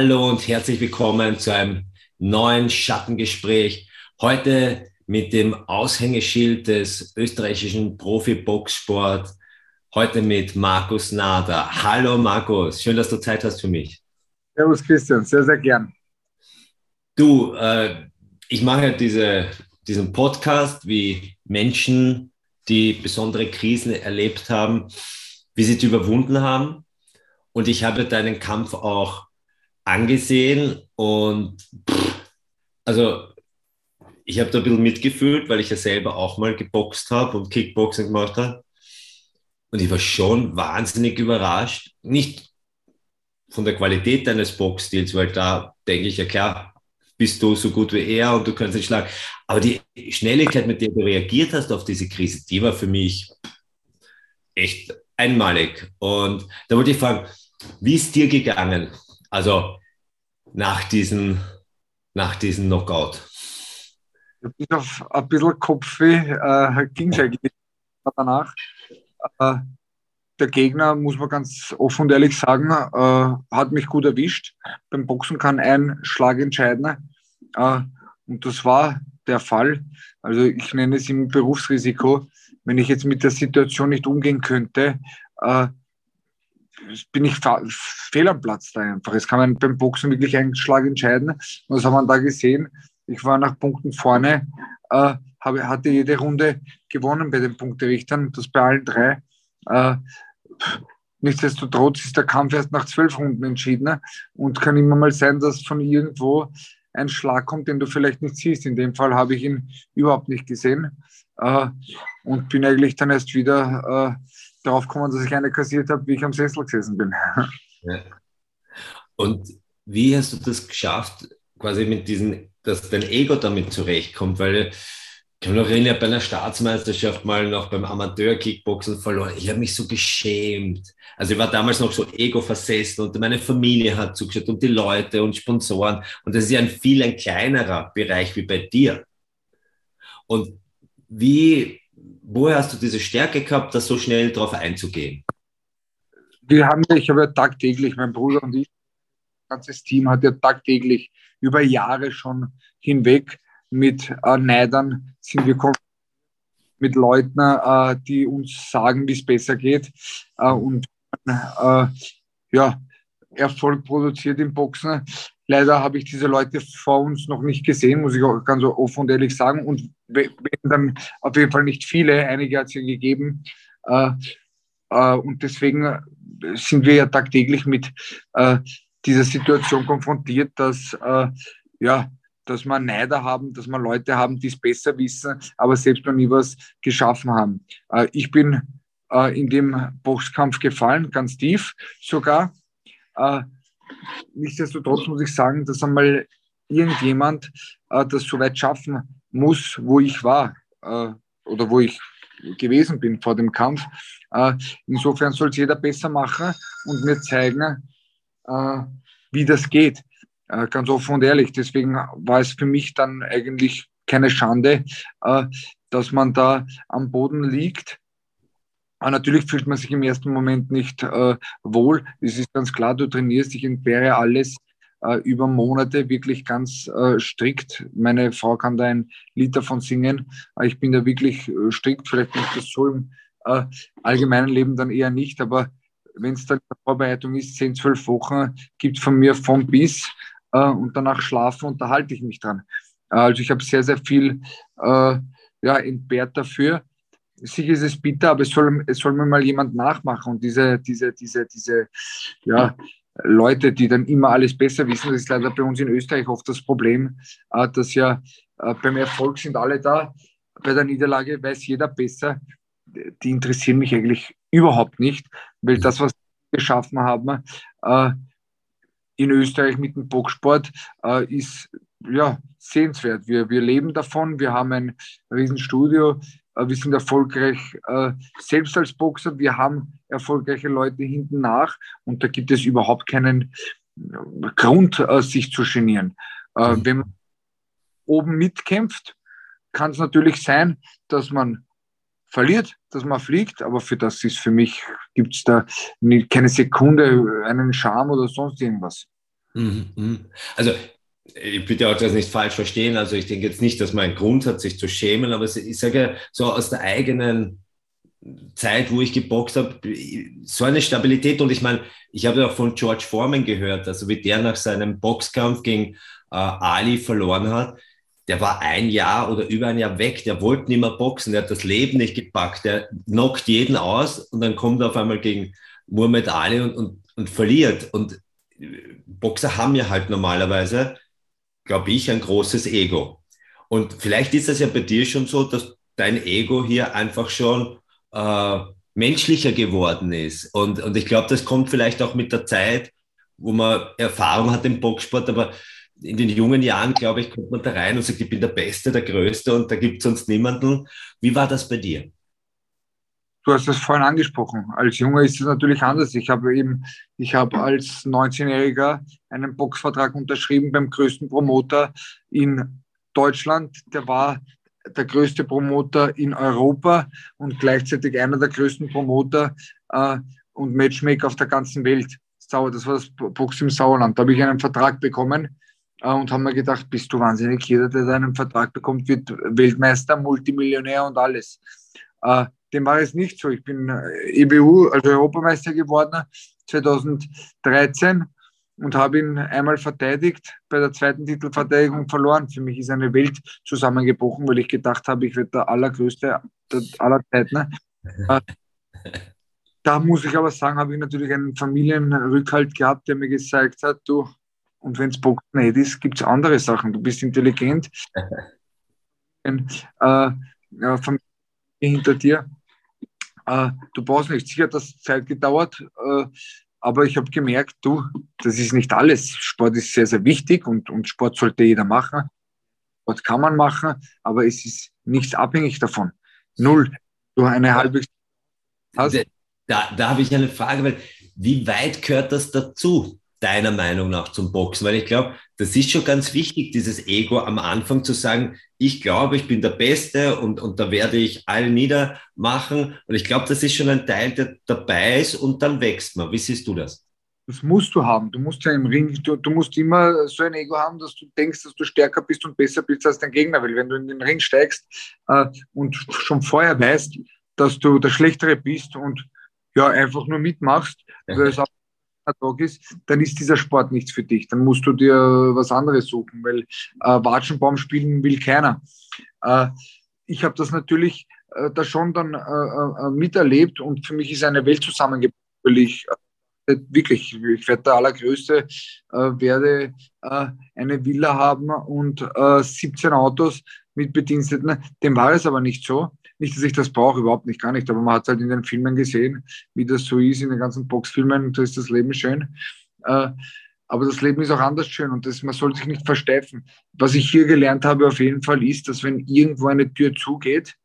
Hallo und herzlich willkommen zu einem neuen Schattengespräch. Heute mit dem Aushängeschild des österreichischen Profi-Boxsport. Heute mit Markus Nader. Hallo Markus, schön, dass du Zeit hast für mich. Servus Christian, sehr, sehr gern. Du, äh, ich mache diese, diesen Podcast, wie Menschen, die besondere Krisen erlebt haben, wie sie die überwunden haben. Und ich habe deinen Kampf auch angesehen und pff, also ich habe da ein bisschen mitgefühlt, weil ich ja selber auch mal geboxt habe und Kickboxing gemacht habe. Und ich war schon wahnsinnig überrascht. Nicht von der Qualität deines Boxstils, weil da denke ich ja klar, bist du so gut wie er und du kannst ihn schlagen. Aber die Schnelligkeit, mit der du reagiert hast auf diese Krise, die war für mich echt einmalig. Und da wollte ich fragen, wie ist dir gegangen? Also nach diesem, nach diesem Knockout? Bis auf ein bisschen Kopfweh äh, ging es eigentlich danach. Äh, der Gegner, muss man ganz offen und ehrlich sagen, äh, hat mich gut erwischt. Beim Boxen kann ein Schlag entscheiden. Äh, und das war der Fall. Also ich nenne es im Berufsrisiko. Wenn ich jetzt mit der Situation nicht umgehen könnte, äh, bin ich fehl am Platz da einfach. Es kann man beim Boxen wirklich einen Schlag entscheiden. Was haben wir da gesehen? Ich war nach Punkten vorne, äh, habe, hatte jede Runde gewonnen bei den Punkterichtern, das bei allen drei. Äh, nichtsdestotrotz ist der Kampf erst nach zwölf Runden entschieden und kann immer mal sein, dass von irgendwo ein Schlag kommt, den du vielleicht nicht siehst. In dem Fall habe ich ihn überhaupt nicht gesehen äh, und bin eigentlich dann erst wieder äh, darauf gekommen, dass ich eine kassiert habe, wie ich am Sessel gesessen bin. Ja. Und wie hast du das geschafft, quasi mit diesen, dass dein Ego damit zurechtkommt? Weil ich mich noch erinnern, bei einer Staatsmeisterschaft mal noch beim Amateur-Kickboxen verloren. Ich habe mich so geschämt. Also ich war damals noch so ego-versessen und meine Familie hat zugeschaut und die Leute und Sponsoren. Und das ist ja ein viel ein kleinerer Bereich wie bei dir. Und wie, woher hast du diese Stärke gehabt, da so schnell drauf einzugehen? Wir haben, ich habe ja tagtäglich, mein Bruder und ich, das ganze Team hat ja tagtäglich über Jahre schon hinweg mit äh, Neidern sind wir mit Leuten, äh, die uns sagen, wie es besser geht äh, und äh, ja, Erfolg produziert im Boxen. Leider habe ich diese Leute vor uns noch nicht gesehen, muss ich auch ganz offen und ehrlich sagen. Und dann auf jeden Fall nicht viele, einige hat es ja gegeben. Äh, äh, und deswegen sind wir ja tagtäglich mit äh, dieser Situation konfrontiert, dass, äh, ja, dass wir Neider haben, dass wir Leute haben, die es besser wissen, aber selbst noch nie was geschaffen haben. Äh, ich bin äh, in dem Boxkampf gefallen, ganz tief sogar. Nichtsdestotrotz muss ich sagen, dass einmal irgendjemand das so weit schaffen muss, wo ich war äh, oder wo ich gewesen bin vor dem Kampf. Äh, insofern soll es jeder besser machen und mir zeigen, äh, wie das geht. Äh, ganz offen und ehrlich. Deswegen war es für mich dann eigentlich keine Schande, äh, dass man da am Boden liegt aber natürlich fühlt man sich im ersten Moment nicht äh, wohl. Es ist ganz klar, du trainierst, ich entbehre alles äh, über Monate wirklich ganz äh, strikt. Meine Frau kann da ein Lied davon singen. ich bin da wirklich äh, strikt. Vielleicht ist das so im äh, allgemeinen Leben dann eher nicht, aber wenn es dann Vorbereitung ist, 10, 12 Wochen, gibt von mir von bis äh, und danach schlafen und da halte ich mich dran. also ich habe sehr, sehr viel ja, entbehrt dafür sicher ist es bitter, aber es soll, es soll mir mal jemand nachmachen. Und diese, diese, diese, diese, ja, Leute, die dann immer alles besser wissen, das ist leider bei uns in Österreich oft das Problem, äh, dass ja äh, beim Erfolg sind alle da, bei der Niederlage weiß jeder besser. Die interessieren mich eigentlich überhaupt nicht, weil das, was wir geschaffen haben, äh, in Österreich mit dem Boxsport, ist ja, sehenswert. Wir, wir leben davon, wir haben ein Riesenstudio, wir sind erfolgreich äh, selbst als Boxer, wir haben erfolgreiche Leute hinten nach und da gibt es überhaupt keinen äh, Grund, sich zu genieren. Mhm. Wenn man oben mitkämpft, kann es natürlich sein, dass man verliert, dass man fliegt, aber für das ist für mich, gibt es da keine Sekunde einen Charme oder sonst irgendwas. Mhm, mhm. Also bitte auch das nicht falsch verstehen. Also ich denke jetzt nicht, dass man einen Grund hat, sich zu schämen, aber ich sage so aus der eigenen Zeit, wo ich geboxt habe, so eine Stabilität. Und ich meine, ich habe ja auch von George Foreman gehört, also wie der nach seinem Boxkampf gegen äh, Ali verloren hat. Der war ein Jahr oder über ein Jahr weg, der wollte nicht mehr boxen, der hat das Leben nicht gepackt, der knockt jeden aus und dann kommt er auf einmal gegen Muhammad Ali und, und, und verliert. Und Boxer haben ja halt normalerweise, glaube ich, ein großes Ego. Und vielleicht ist das ja bei dir schon so, dass dein Ego hier einfach schon äh, menschlicher geworden ist. Und, und ich glaube, das kommt vielleicht auch mit der Zeit, wo man Erfahrung hat im Boxsport, aber in den jungen Jahren, glaube ich, kommt man da rein und sagt, ich bin der Beste, der Größte und da gibt es sonst niemanden. Wie war das bei dir? Du hast das vorhin angesprochen. Als Junge ist es natürlich anders. Ich habe eben, ich habe als 19-Jähriger einen Boxvertrag unterschrieben beim größten Promoter in Deutschland. Der war der größte Promoter in Europa und gleichzeitig einer der größten Promoter äh, und Matchmaker auf der ganzen Welt. Das war das Box im Sauerland. Da habe ich einen Vertrag bekommen äh, und haben mir gedacht, bist du wahnsinnig, jeder, der einen Vertrag bekommt, wird Weltmeister, Multimillionär und alles. Äh, dem war es nicht so. Ich bin äh, EBU, also Europameister geworden 2013 und habe ihn einmal verteidigt, bei der zweiten Titelverteidigung verloren. Für mich ist eine Welt zusammengebrochen, weil ich gedacht habe, ich werde der allergrößte aller Zeiten. Ne? Äh, da muss ich aber sagen, habe ich natürlich einen Familienrückhalt gehabt, der mir gezeigt hat, du, und wenn es Boxen nicht ist, gibt es andere Sachen. Du bist intelligent. Ein, äh, Familie hinter dir. Äh, du brauchst nicht. Sicher hat das Zeit gedauert, äh, aber ich habe gemerkt, du, das ist nicht alles. Sport ist sehr, sehr wichtig und, und Sport sollte jeder machen. Sport kann man machen, aber es ist nichts abhängig davon. Null. Du eine halbe. Da, da, da habe ich eine Frage, weil wie weit gehört das dazu? Deiner Meinung nach zum Boxen? Weil ich glaube, das ist schon ganz wichtig, dieses Ego am Anfang zu sagen, ich glaube, ich bin der Beste und, und da werde ich alle niedermachen. Und ich glaube, das ist schon ein Teil, der dabei ist und dann wächst man. Wie siehst du das? Das musst du haben. Du musst ja im Ring, du, du musst immer so ein Ego haben, dass du denkst, dass du stärker bist und besser bist als dein Gegner. Weil wenn du in den Ring steigst äh, und schon vorher weißt, dass du der Schlechtere bist und ja, einfach nur mitmachst, weil es auch Tag ist, dann ist dieser Sport nichts für dich. Dann musst du dir was anderes suchen, weil äh, Watschenbaum spielen will keiner. Äh, ich habe das natürlich äh, da schon dann äh, äh, miterlebt und für mich ist eine Welt zusammengebrochen, weil äh, wirklich, ich werde der Allergrößte, werde eine Villa haben und 17 Autos mit Bediensteten. Dem war es aber nicht so. Nicht, dass ich das brauche, überhaupt nicht, gar nicht. Aber man hat es halt in den Filmen gesehen, wie das so ist, in den ganzen Boxfilmen, da ist das Leben schön. Äh, aber das Leben ist auch anders schön und das, man soll sich nicht versteifen. Was ich hier gelernt habe auf jeden Fall ist, dass wenn irgendwo eine Tür zugeht,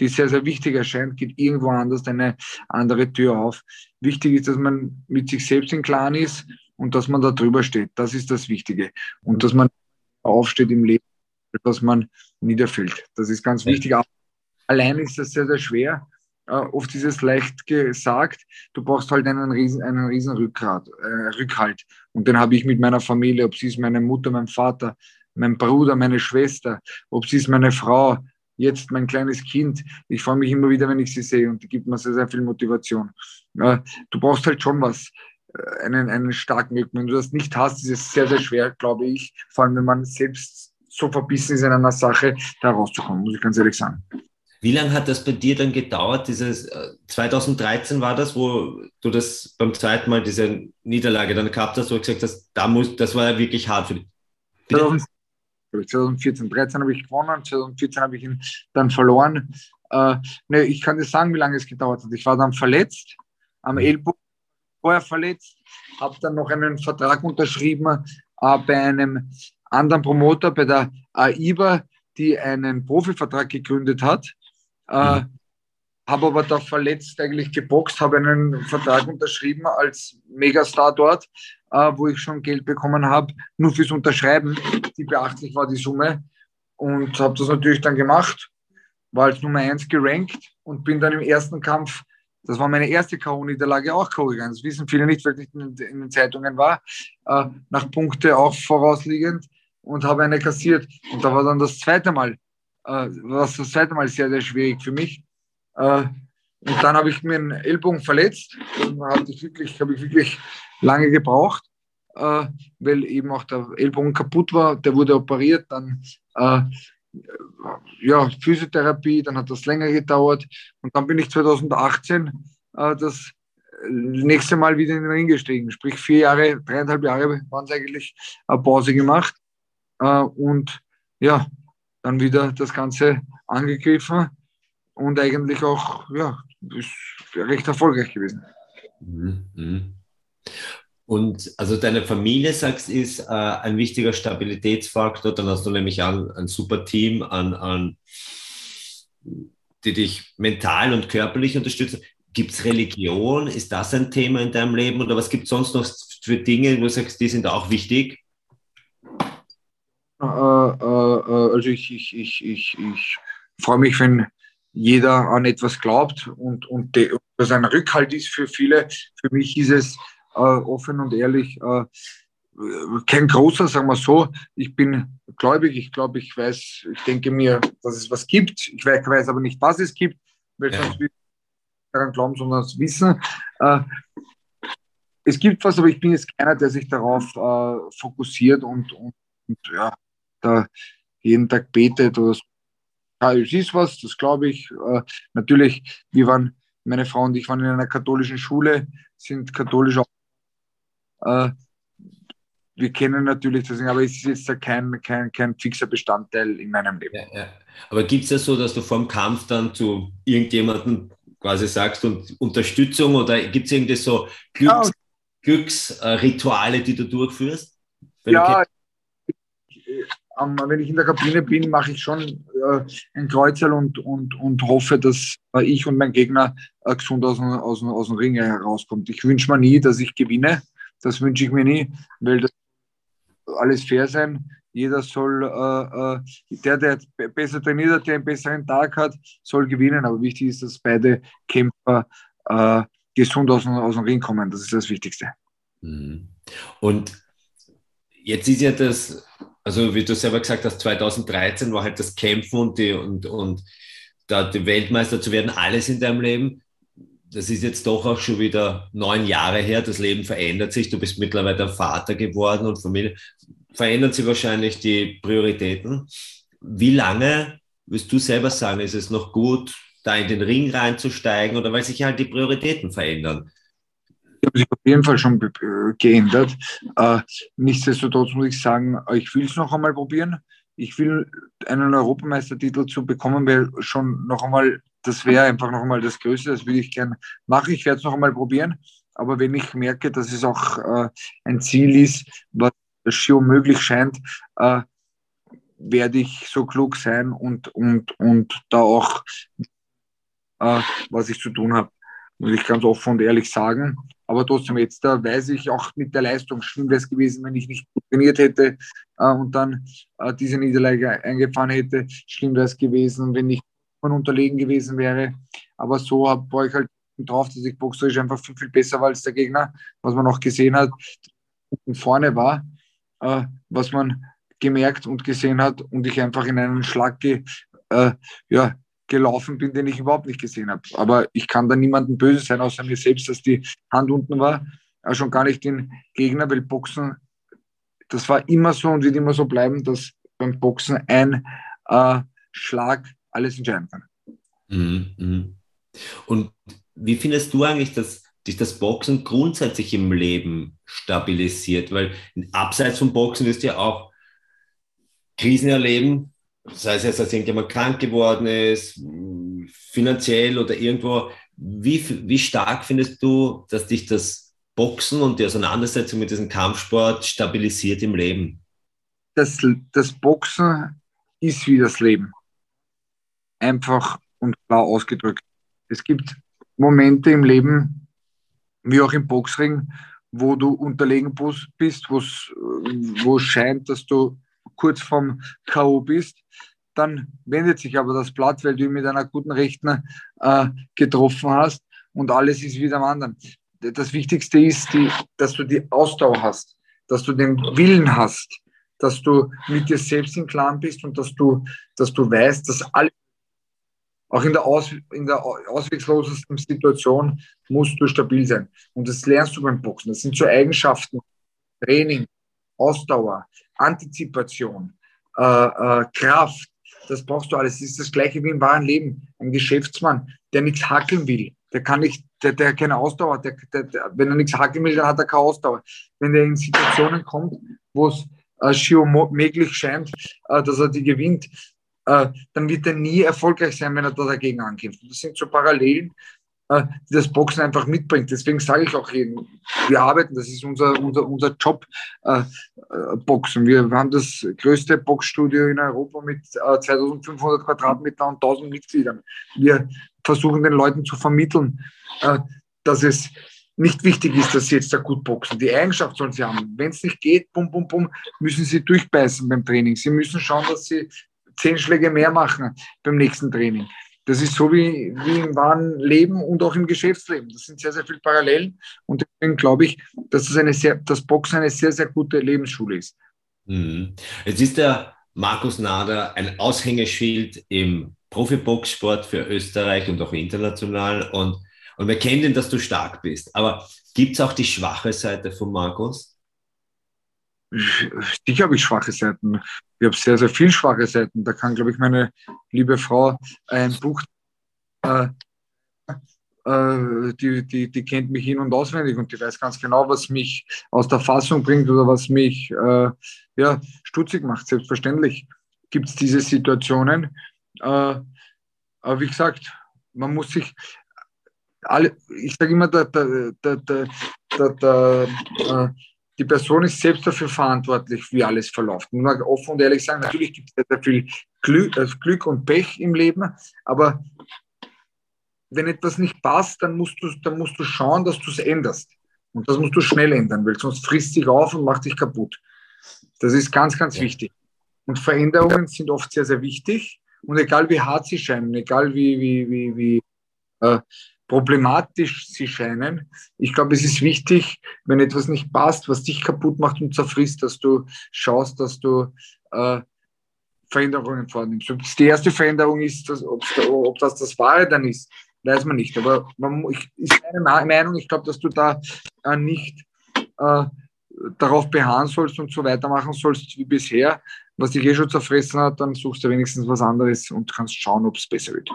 die sehr, sehr wichtig erscheint, geht irgendwo anders eine andere Tür auf. Wichtig ist, dass man mit sich selbst im Klaren ist und dass man da drüber steht. Das ist das Wichtige. Und dass man aufsteht im Leben, dass man niederfällt. Das ist ganz wichtig. Allein ist das sehr, sehr schwer. Äh, oft ist es leicht gesagt, du brauchst halt einen riesen, einen riesen Rückgrat, äh, Rückhalt. Und den habe ich mit meiner Familie, ob sie ist meine Mutter, mein Vater, mein Bruder, meine Schwester, ob sie ist meine Frau, jetzt mein kleines Kind. Ich freue mich immer wieder, wenn ich sie sehe und die gibt mir sehr, sehr viel Motivation. Du brauchst halt schon was, äh, einen, einen starken Rücken. Wenn du das nicht hast, ist es sehr, sehr schwer, glaube ich, vor allem wenn man selbst so verbissen ist in einer Sache, da rauszukommen, muss ich ganz ehrlich sagen. Wie lange hat das bei dir dann gedauert? Dieses 2013 äh, war das, wo du das beim zweiten Mal diese Niederlage dann gehabt hast, wo du gesagt hast, da muss, das war ja wirklich hart für dich. 2014, 13 habe ich gewonnen, 2014 habe ich ihn dann verloren. Äh, ne, ich kann dir sagen, wie lange es gedauert hat. Ich war dann verletzt, am mhm. Ellbogen vorher verletzt, habe dann noch einen Vertrag unterschrieben äh, bei einem anderen Promoter, bei der AIBA, die einen Profivertrag gegründet hat. Äh, habe aber da verletzt eigentlich geboxt, habe einen Vertrag unterschrieben als Megastar dort, äh, wo ich schon Geld bekommen habe, nur fürs Unterschreiben. Die beachtlich war die Summe. Und habe das natürlich dann gemacht, war als Nummer eins gerankt und bin dann im ersten Kampf das war meine erste K.O.-Niederlage auch K.O. gegangen. Das wissen viele nicht, weil ich nicht in den Zeitungen war. Äh, nach Punkte auch vorausliegend und habe eine kassiert. Und da war dann das zweite Mal, äh, war das zweite Mal sehr, sehr schwierig für mich. Äh, und dann habe ich mir einen Ellbogen verletzt. Dann habe ich wirklich, habe ich wirklich lange gebraucht, äh, weil eben auch der Ellbogen kaputt war. Der wurde operiert, dann äh, ja, Physiotherapie, dann hat das länger gedauert. Und dann bin ich 2018 äh, das nächste Mal wieder in den Ring gestiegen. Sprich, vier Jahre, dreieinhalb Jahre waren es eigentlich, eine Pause gemacht. Äh, und ja, dann wieder das Ganze angegriffen und eigentlich auch ja, recht erfolgreich gewesen. Mhm. mhm. Und also deine Familie, sagst ist äh, ein wichtiger Stabilitätsfaktor. Dann hast du nämlich ein, ein super Team an, an, die dich mental und körperlich unterstützen. Gibt es Religion? Ist das ein Thema in deinem Leben? Oder was gibt es sonst noch für Dinge, wo du sagst, die sind auch wichtig? Äh, äh, äh also ich, ich, ich, ich, ich freue mich, wenn jeder an etwas glaubt und, und, de, das ein Rückhalt ist für viele. Für mich ist es äh, offen und ehrlich äh, kein großer, sagen wir so. Ich bin gläubig, ich glaube, ich weiß, ich denke mir, dass es was gibt. Ich weiß, weiß aber nicht, was es gibt, weil ja. sonst daran glauben, sondern das Wissen. Äh, es gibt was, aber ich bin jetzt keiner, der sich darauf fokussiert und, und, und ja, da jeden Tag betet oder so ja, es ist was, das glaube ich. Äh, natürlich, wir waren, meine Frau und ich waren in einer katholischen Schule, sind katholisch auch. Äh, wir kennen natürlich das, aber es ist jetzt kein, kein, kein fixer Bestandteil in meinem Leben. Ja, ja. Aber gibt es ja so, dass du vor dem Kampf dann zu irgendjemandem quasi sagst und Unterstützung oder gibt es irgendwie so Glücks, ja. Glücksrituale, die du durchführst? ja, ähm, wenn ich in der Kabine bin, mache ich schon äh, ein Kreuzerl und, und, und hoffe, dass äh, ich und mein Gegner äh, gesund aus, aus, aus dem Ring herauskommt. Ich wünsche mir nie, dass ich gewinne. Das wünsche ich mir nie, weil das alles fair sein. Jeder soll, äh, äh, der, der besser trainiert hat, der einen besseren Tag hat, soll gewinnen. Aber wichtig ist, dass beide Kämpfer äh, gesund aus, aus dem Ring kommen. Das ist das Wichtigste. Mhm. Und jetzt ist ja das also wie du selber gesagt hast, 2013 war halt das Kämpfen und, die, und, und da die Weltmeister zu werden, alles in deinem Leben. Das ist jetzt doch auch schon wieder neun Jahre her. Das Leben verändert sich. Du bist mittlerweile Vater geworden und Familie. Verändern sich wahrscheinlich die Prioritäten. Wie lange, wirst du selber sagen, ist es noch gut, da in den Ring reinzusteigen oder weil sich halt die Prioritäten verändern? Die haben sich auf jeden Fall schon geändert. Äh, nichtsdestotrotz muss ich sagen, ich will es noch einmal probieren. Ich will einen Europameistertitel zu bekommen, weil schon noch einmal, das wäre einfach noch einmal das Größte, das würde ich gerne machen. Ich werde es noch einmal probieren. Aber wenn ich merke, dass es auch äh, ein Ziel ist, was schier möglich scheint, äh, werde ich so klug sein und, und, und da auch, äh, was ich zu tun habe, muss ich ganz offen und ehrlich sagen. Aber trotzdem, jetzt da weiß ich auch mit der Leistung, schlimm wäre es gewesen, wenn ich nicht trainiert hätte äh, und dann äh, diese Niederlage eingefahren hätte. Schlimm wäre es gewesen, wenn ich unterlegen gewesen wäre. Aber so war ich halt drauf, dass ich boxerisch einfach viel, viel besser war als der Gegner, was man auch gesehen hat, vorne war, äh, was man gemerkt und gesehen hat und ich einfach in einen Schlag ge, äh, ja, gelaufen bin, den ich überhaupt nicht gesehen habe. Aber ich kann da niemandem böse sein, außer mir selbst, dass die Hand unten war. Äh, schon gar nicht den Gegner, weil Boxen, das war immer so und wird immer so bleiben, dass beim Boxen ein äh, Schlag alles entscheiden kann. Mhm, mhm. Und wie findest du eigentlich, dass dich das Boxen grundsätzlich im Leben stabilisiert? Weil abseits vom Boxen wirst du ja auch Krisen erleben, sei es jetzt, dass irgendjemand krank geworden ist, finanziell oder irgendwo, wie, wie stark findest du, dass dich das Boxen und die Auseinandersetzung mit diesem Kampfsport stabilisiert im Leben? Das, das Boxen ist wie das Leben. Einfach und klar ausgedrückt. Es gibt Momente im Leben, wie auch im Boxring, wo du unterlegen bist, wo es scheint, dass du kurz vorm K.O. bist, dann wendet sich aber das Blatt, weil du ihn mit einer guten Rechten äh, getroffen hast und alles ist wieder am anderen. Das Wichtigste ist, die, dass du die Ausdauer hast, dass du den Willen hast, dass du mit dir selbst im Klaren bist und dass du, dass du weißt, dass alles, auch in der, Aus, in der ausweglosesten Situation, musst du stabil sein. Und das lernst du beim Boxen. Das sind so Eigenschaften, Training, Ausdauer, Antizipation, äh, äh, Kraft. Das brauchst du alles. Das ist das Gleiche wie im wahren Leben. Ein Geschäftsmann, der nichts hackeln will, der kann nicht, der, der keine Ausdauer hat. Der, der, der, wenn er nichts hackeln will, dann hat er keine Ausdauer. Wenn er in Situationen kommt, wo es äh, schier möglich scheint, äh, dass er die gewinnt, äh, dann wird er nie erfolgreich sein, wenn er da dagegen ankämpft. Das sind so Parallelen, die das Boxen einfach mitbringt. Deswegen sage ich auch jedem, wir arbeiten, das ist unser, unser, unser Job, äh, äh, Boxen. Wir haben das größte Boxstudio in Europa mit 2500 Quadratmetern und 1000 Mitgliedern. Wir versuchen den Leuten zu vermitteln, dass es nicht wichtig ist, dass sie jetzt da gut boxen. Die Eigenschaft sollen sie haben. Wenn es nicht geht, bum, bum, bum, müssen sie durchbeißen beim Training. Sie müssen schauen, dass sie zehn Schläge mehr machen beim nächsten Training. Das ist so wie, wie im wahren Leben und auch im Geschäftsleben. Das sind sehr, sehr viele Parallelen. Und deswegen glaube ich, dass das, eine sehr, das Boxen eine sehr, sehr gute Lebensschule ist. Mhm. Jetzt ist der Markus Nader ein Aushängeschild im Profiboxsport für Österreich und auch international. Und und wir kennen, dass du stark bist. Aber gibt es auch die schwache Seite von Markus? Sicher habe ich schwache Seiten. Ich habe sehr, sehr viele schwache Seiten. Da kann, glaube ich, meine liebe Frau ein Buch, äh, äh, die, die, die kennt mich in- und auswendig und die weiß ganz genau, was mich aus der Fassung bringt oder was mich äh, ja, stutzig macht. Selbstverständlich gibt es diese Situationen. Äh, aber wie gesagt, man muss sich, alle, ich sage immer, der, der, der, der, der, äh, die Person ist selbst dafür verantwortlich, wie alles verläuft. Muss man offen und ehrlich sagen, natürlich gibt es sehr viel Glück, äh, Glück und Pech im Leben, aber wenn etwas nicht passt, dann musst du, dann musst du schauen, dass du es änderst. Und das musst du schnell ändern, weil sonst frisst dich auf und macht dich kaputt. Das ist ganz, ganz wichtig. Und Veränderungen sind oft sehr, sehr wichtig. Und egal wie hart sie scheinen, egal wie, wie, wie, wie äh, problematisch sie scheinen. Ich glaube, es ist wichtig, wenn etwas nicht passt, was dich kaputt macht und zerfrisst, dass du schaust, dass du äh, Veränderungen vornimmst. Ob es die erste Veränderung ist, dass, ob das das Wahre dann ist, weiß man nicht. Aber man, ich, ist meine Meinung, ich glaube, dass du da äh, nicht äh, darauf beharren sollst und so weitermachen sollst wie bisher. Was dich eh schon zerfressen hat, dann suchst du wenigstens was anderes und kannst schauen, ob es besser wird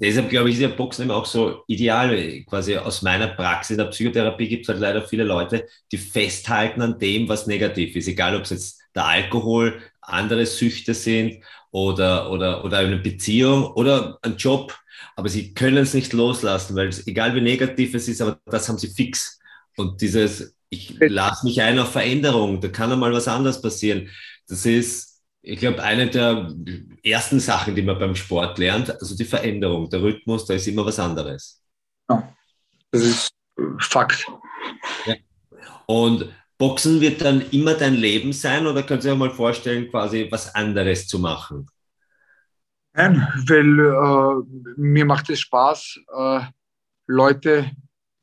deshalb glaube ich, ist ja Boxen immer auch so ideal. Quasi aus meiner Praxis in der Psychotherapie gibt es halt leider viele Leute, die festhalten an dem, was negativ ist. Egal, ob es jetzt der Alkohol, andere Süchte sind oder, oder, oder eine Beziehung oder ein Job. Aber sie können es nicht loslassen, weil es, egal wie negativ es ist, aber das haben sie fix. Und dieses, ich lasse mich ein auf Veränderung, da kann einmal was anderes passieren. Das ist, ich glaube, eine der ersten Sachen, die man beim Sport lernt, also die Veränderung, der Rhythmus, da ist immer was anderes. Ja, das ist Fakt. Ja. Und Boxen wird dann immer dein Leben sein oder kannst du dir mal vorstellen, quasi was anderes zu machen? Nein, weil äh, mir macht es Spaß, äh, Leute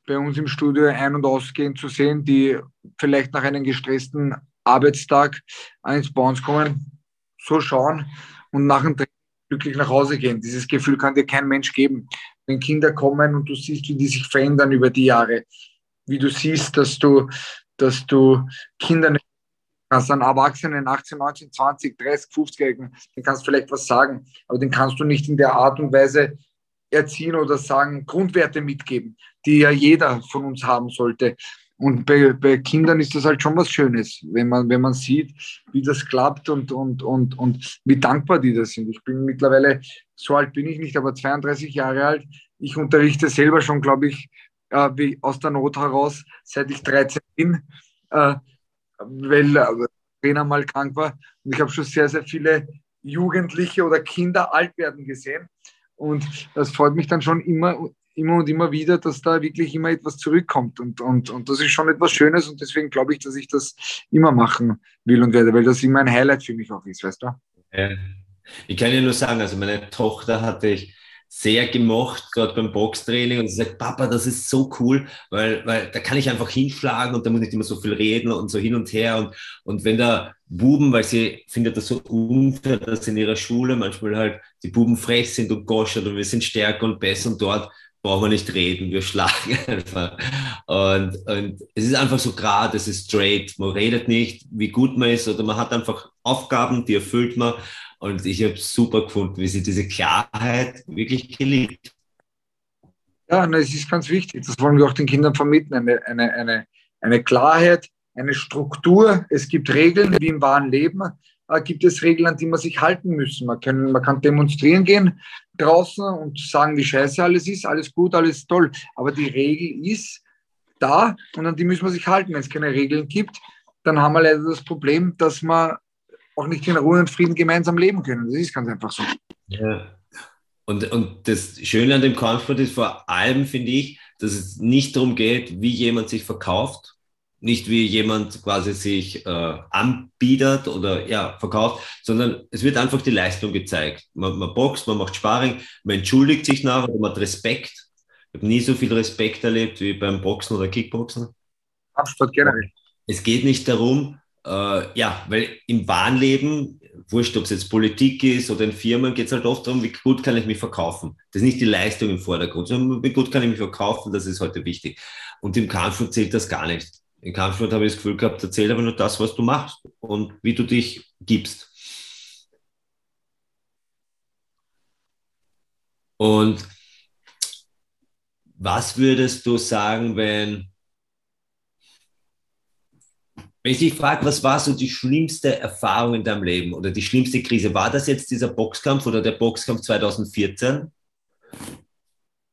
bei uns im Studio ein- und ausgehen zu sehen, die vielleicht nach einem gestressten Arbeitstag ins bei uns kommen so schauen und nach dem Training glücklich nach Hause gehen. Dieses Gefühl kann dir kein Mensch geben. Wenn Kinder kommen und du siehst, wie die sich verändern über die Jahre, wie du siehst, dass du, dass du Kinder kannst an Erwachsenen 18, 19, 20, 30, 50-Jährigen, den kannst du vielleicht was sagen, aber den kannst du nicht in der Art und Weise erziehen oder sagen, Grundwerte mitgeben, die ja jeder von uns haben sollte. Und bei, bei Kindern ist das halt schon was Schönes, wenn man, wenn man sieht, wie das klappt und, und, und, und wie dankbar die das sind. Ich bin mittlerweile, so alt bin ich nicht, aber 32 Jahre alt. Ich unterrichte selber schon, glaube ich, äh, wie aus der Not heraus, seit ich 13 bin, äh, weil äh, Trainer mal krank war. Und ich habe schon sehr, sehr viele Jugendliche oder Kinder alt werden gesehen. Und das freut mich dann schon immer, immer und immer wieder, dass da wirklich immer etwas zurückkommt. Und, und, und das ist schon etwas Schönes und deswegen glaube ich, dass ich das immer machen will und werde, weil das immer ein Highlight für mich auch ist, weißt du? Ich kann dir nur sagen, also meine Tochter hatte ich sehr gemocht, gerade beim Boxtraining. Und sie sagt, Papa, das ist so cool, weil, weil da kann ich einfach hinschlagen und da muss nicht immer so viel reden und so hin und her. Und, und wenn da Buben, weil sie findet das so unfair, dass in ihrer Schule manchmal halt die Buben frech sind und goschert und wir sind stärker und besser und dort brauchen wir nicht reden, wir schlagen einfach. Und, und es ist einfach so gerade, es ist straight. Man redet nicht, wie gut man ist, oder man hat einfach Aufgaben, die erfüllt man. Und ich habe super gefunden, wie sie diese Klarheit wirklich geliebt. Ja, es ist ganz wichtig. Das wollen wir auch den Kindern vermitteln. Eine, eine, eine, eine Klarheit, eine Struktur. Es gibt Regeln, wie im wahren Leben äh, gibt es Regeln, an die man sich halten muss. Man, können, man kann demonstrieren gehen draußen und sagen, wie scheiße alles ist, alles gut, alles toll. Aber die Regel ist da und an die müssen wir sich halten. Wenn es keine Regeln gibt, dann haben wir leider das Problem, dass wir auch nicht in Ruhe und Frieden gemeinsam leben können. Das ist ganz einfach so. Ja. Und, und das Schöne an dem Kampfsport ist vor allem, finde ich, dass es nicht darum geht, wie jemand sich verkauft, nicht wie jemand quasi sich äh, anbietet oder ja, verkauft, sondern es wird einfach die Leistung gezeigt. Man, man boxt, man macht Sparring, man entschuldigt sich nach und man hat Respekt. Ich habe nie so viel Respekt erlebt wie beim Boxen oder Kickboxen. Kampfsport generell. Es geht nicht darum, äh, ja, weil im wahren Leben, wurscht, ob es jetzt Politik ist oder in Firmen, geht es halt oft darum, wie gut kann ich mich verkaufen. Das ist nicht die Leistung im Vordergrund, sondern wie gut kann ich mich verkaufen, das ist heute wichtig. Und im Kampfsport zählt das gar nicht. Im Kampfsport habe ich das Gefühl gehabt, erzähl aber nur das, was du machst und wie du dich gibst. Und was würdest du sagen, wenn wenn ich dich frage, was war so die schlimmste Erfahrung in deinem Leben oder die schlimmste Krise? War das jetzt dieser Boxkampf oder der Boxkampf 2014?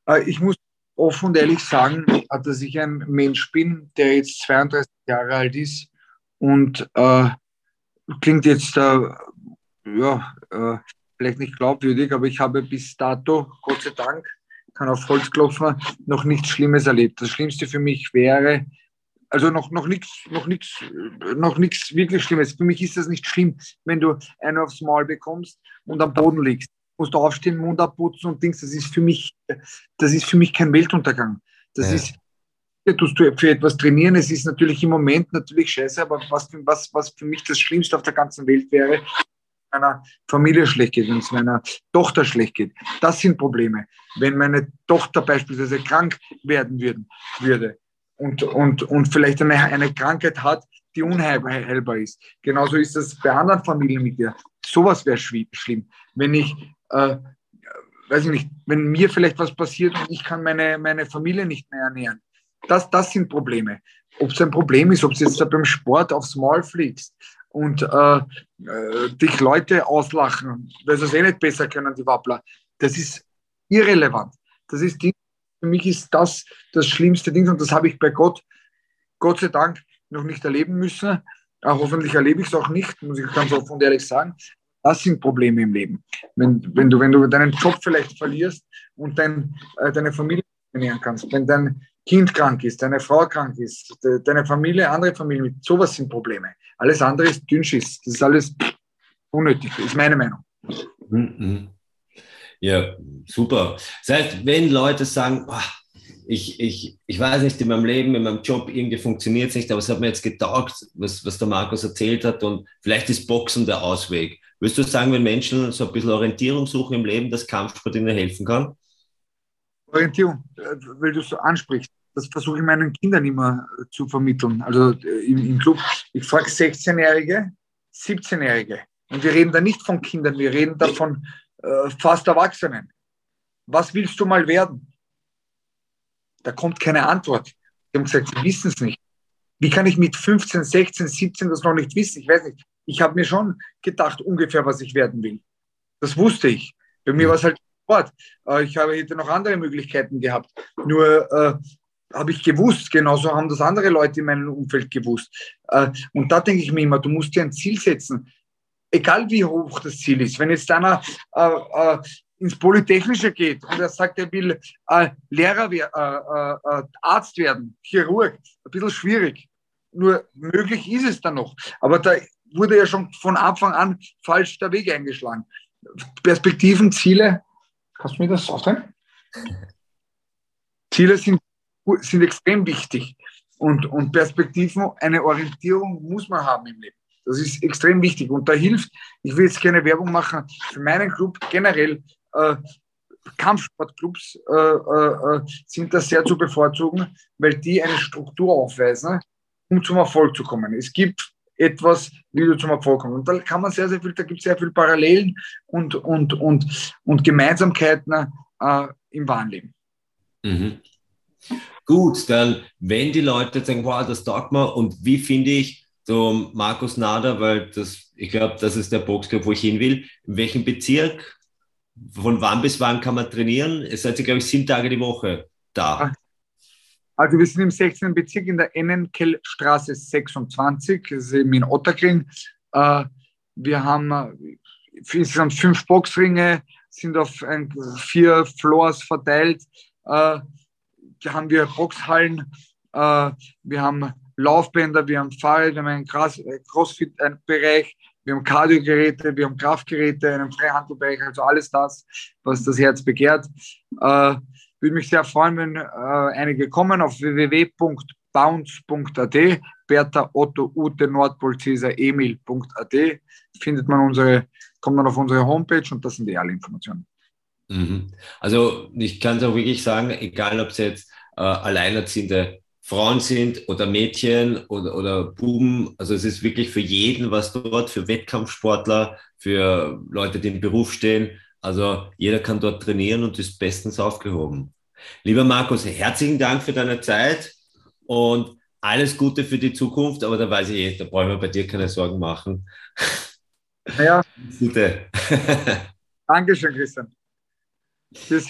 Äh, ich muss offen und ehrlich sagen, dass ich ein Mensch bin, der jetzt 32 Jahre alt ist und äh, klingt jetzt äh, ja, äh, vielleicht nicht glaubwürdig, aber ich habe bis dato, Gott sei Dank, kann auf Holz klopfen, noch nichts Schlimmes erlebt. Das Schlimmste für mich wäre, also noch, nichts noch nix, noch nix wirklich Schlimmes. Für mich ist das nicht schlimm, wenn du einen aufs Maul bekommst und am Boden liegst. Musst du aufstehen, Mund abputzen und Dings. Das ist für mich, das ist für mich kein Weltuntergang. Das ja. ist, ja, tust du für etwas trainieren. Es ist natürlich im Moment natürlich scheiße, aber was, was, was für mich das Schlimmste auf der ganzen Welt wäre, meiner Familie schlecht geht, wenn es meiner Tochter schlecht geht. Das sind Probleme. Wenn meine Tochter beispielsweise krank werden würden, würde, und, und, und vielleicht eine, eine Krankheit hat, die unheilbar ist. Genauso ist das bei anderen Familienmitgliedern. Sowas wäre schlimm. Wenn ich, äh, weiß ich nicht, wenn mir vielleicht was passiert und ich kann meine, meine Familie nicht mehr ernähren. Das, das sind Probleme. Ob es ein Problem ist, ob du jetzt da beim Sport aufs Maul fliegst und äh, äh, dich Leute auslachen, weil sie es eh nicht besser können, die Wappler, das ist irrelevant. Das ist die für mich ist das das schlimmste Ding und das habe ich bei Gott, Gott sei Dank, noch nicht erleben müssen. Auch äh, hoffentlich erlebe ich es auch nicht, muss ich ganz offen und ehrlich sagen. Das sind Probleme im Leben. Wenn, wenn, du, wenn du deinen Job vielleicht verlierst und dein, äh, deine Familie ernähren kannst, wenn dein Kind krank ist, deine Frau krank ist, de, deine Familie, andere Familien, sowas sind Probleme. Alles andere ist Dünnschiss. Das ist alles unnötig, ist meine Meinung. Mhm. Ja, super. Das heißt, wenn Leute sagen, oh, ich, ich, ich weiß nicht, in meinem Leben, in meinem Job, irgendwie funktioniert es nicht, aber es hat mir jetzt getaugt, was, was der Markus erzählt hat und vielleicht ist Boxen der Ausweg. Würdest du sagen, wenn Menschen so ein bisschen Orientierung suchen im Leben, dass Kampfsport ihnen helfen kann? Orientierung, äh, weil du es so ansprichst, das versuche ich meinen Kindern immer zu vermitteln. Also äh, im, im Club, ich frage 16-Jährige, 17-Jährige. Und wir reden da nicht von Kindern, wir reden da von äh, fast Erwachsenen. Was willst du mal werden? Da kommt keine Antwort. Die haben gesagt, sie wissen es nicht. Wie kann ich mit 15, 16, 17 das noch nicht wissen? Ich weiß nicht. Ich habe mir schon gedacht, ungefähr, was ich werden will. Das wusste ich. Bei mir war es halt Sport. Äh, ich habe, hätte noch andere Möglichkeiten gehabt. Nur äh, habe ich gewusst, genauso haben das andere Leute in meinem Umfeld gewusst. Äh, und da denke ich mir immer, du musst dir ein Ziel setzen egal wie hoch das Ziel ist, wenn jetzt einer äh, äh, ins Polytechnische geht und er sagt, er will äh, Lehrer, äh, äh, äh, Arzt werden, Chirurg, ein bisschen schwierig. Nur möglich ist es dann noch. Aber da wurde ja schon von Anfang an falsch der Weg eingeschlagen. Perspektiven, Ziele Kannst du mir das aufdrehen? Ziele sind, sind extrem wichtig und, und Perspektiven, eine Orientierung muss man haben im Leben. Das ist extrem wichtig und da hilft, ich will jetzt keine Werbung machen für meinen Club, generell äh, Kampfsportclubs äh, äh, äh sind da sehr zu bevorzugen, weil die eine Struktur aufweisen, um zum Erfolg zu kommen. Es gibt etwas, wie du zum Erfolg kommst. Und da kann man sehr, sehr viel, da gibt es sehr viele Parallelen und, und, und, und Gemeinsamkeiten äh, im wahren Leben. Mhm. Gut, dann, wenn die Leute sagen, wow, das taugt mir und wie finde ich so Markus Nader, weil das, ich glaube, das ist der Boxclub, wo ich hin will. In welchem Bezirk? Von wann bis wann kann man trainieren? Es seid ihr, glaube ich, sieben Tage die Woche da. Also wir sind im 16. Bezirk in der Ennenkellstraße 26, das ist eben in Otterkring. Äh, wir haben äh, insgesamt fünf Boxringe, sind auf vier Floors verteilt. Äh, da haben wir Boxhallen, wir haben Laufbänder, wir haben Fahrräder, wir haben einen Crossfit-Bereich, wir haben Kardiogeräte, wir haben Kraftgeräte, einen Freihandelbereich, also alles das, was das Herz begehrt. Würde mich sehr freuen, wenn äh, einige kommen auf www.bounce.at, Bertha, Otto, Ute, Nordpol, Cäsar, Emil.at, findet man unsere, kommt man auf unsere Homepage und das sind die alle Informationen. Mhm. Also ich kann es auch wirklich sagen, egal ob es jetzt äh, alleinerziehende Frauen sind oder Mädchen oder, oder Buben, also es ist wirklich für jeden was dort, für Wettkampfsportler, für Leute, die im Beruf stehen. Also jeder kann dort trainieren und ist bestens aufgehoben. Lieber Markus, herzlichen Dank für deine Zeit und alles Gute für die Zukunft, aber da weiß ich eh, da brauchen wir bei dir keine Sorgen machen. Ja. Gute. Dankeschön, Christian. Tschüss.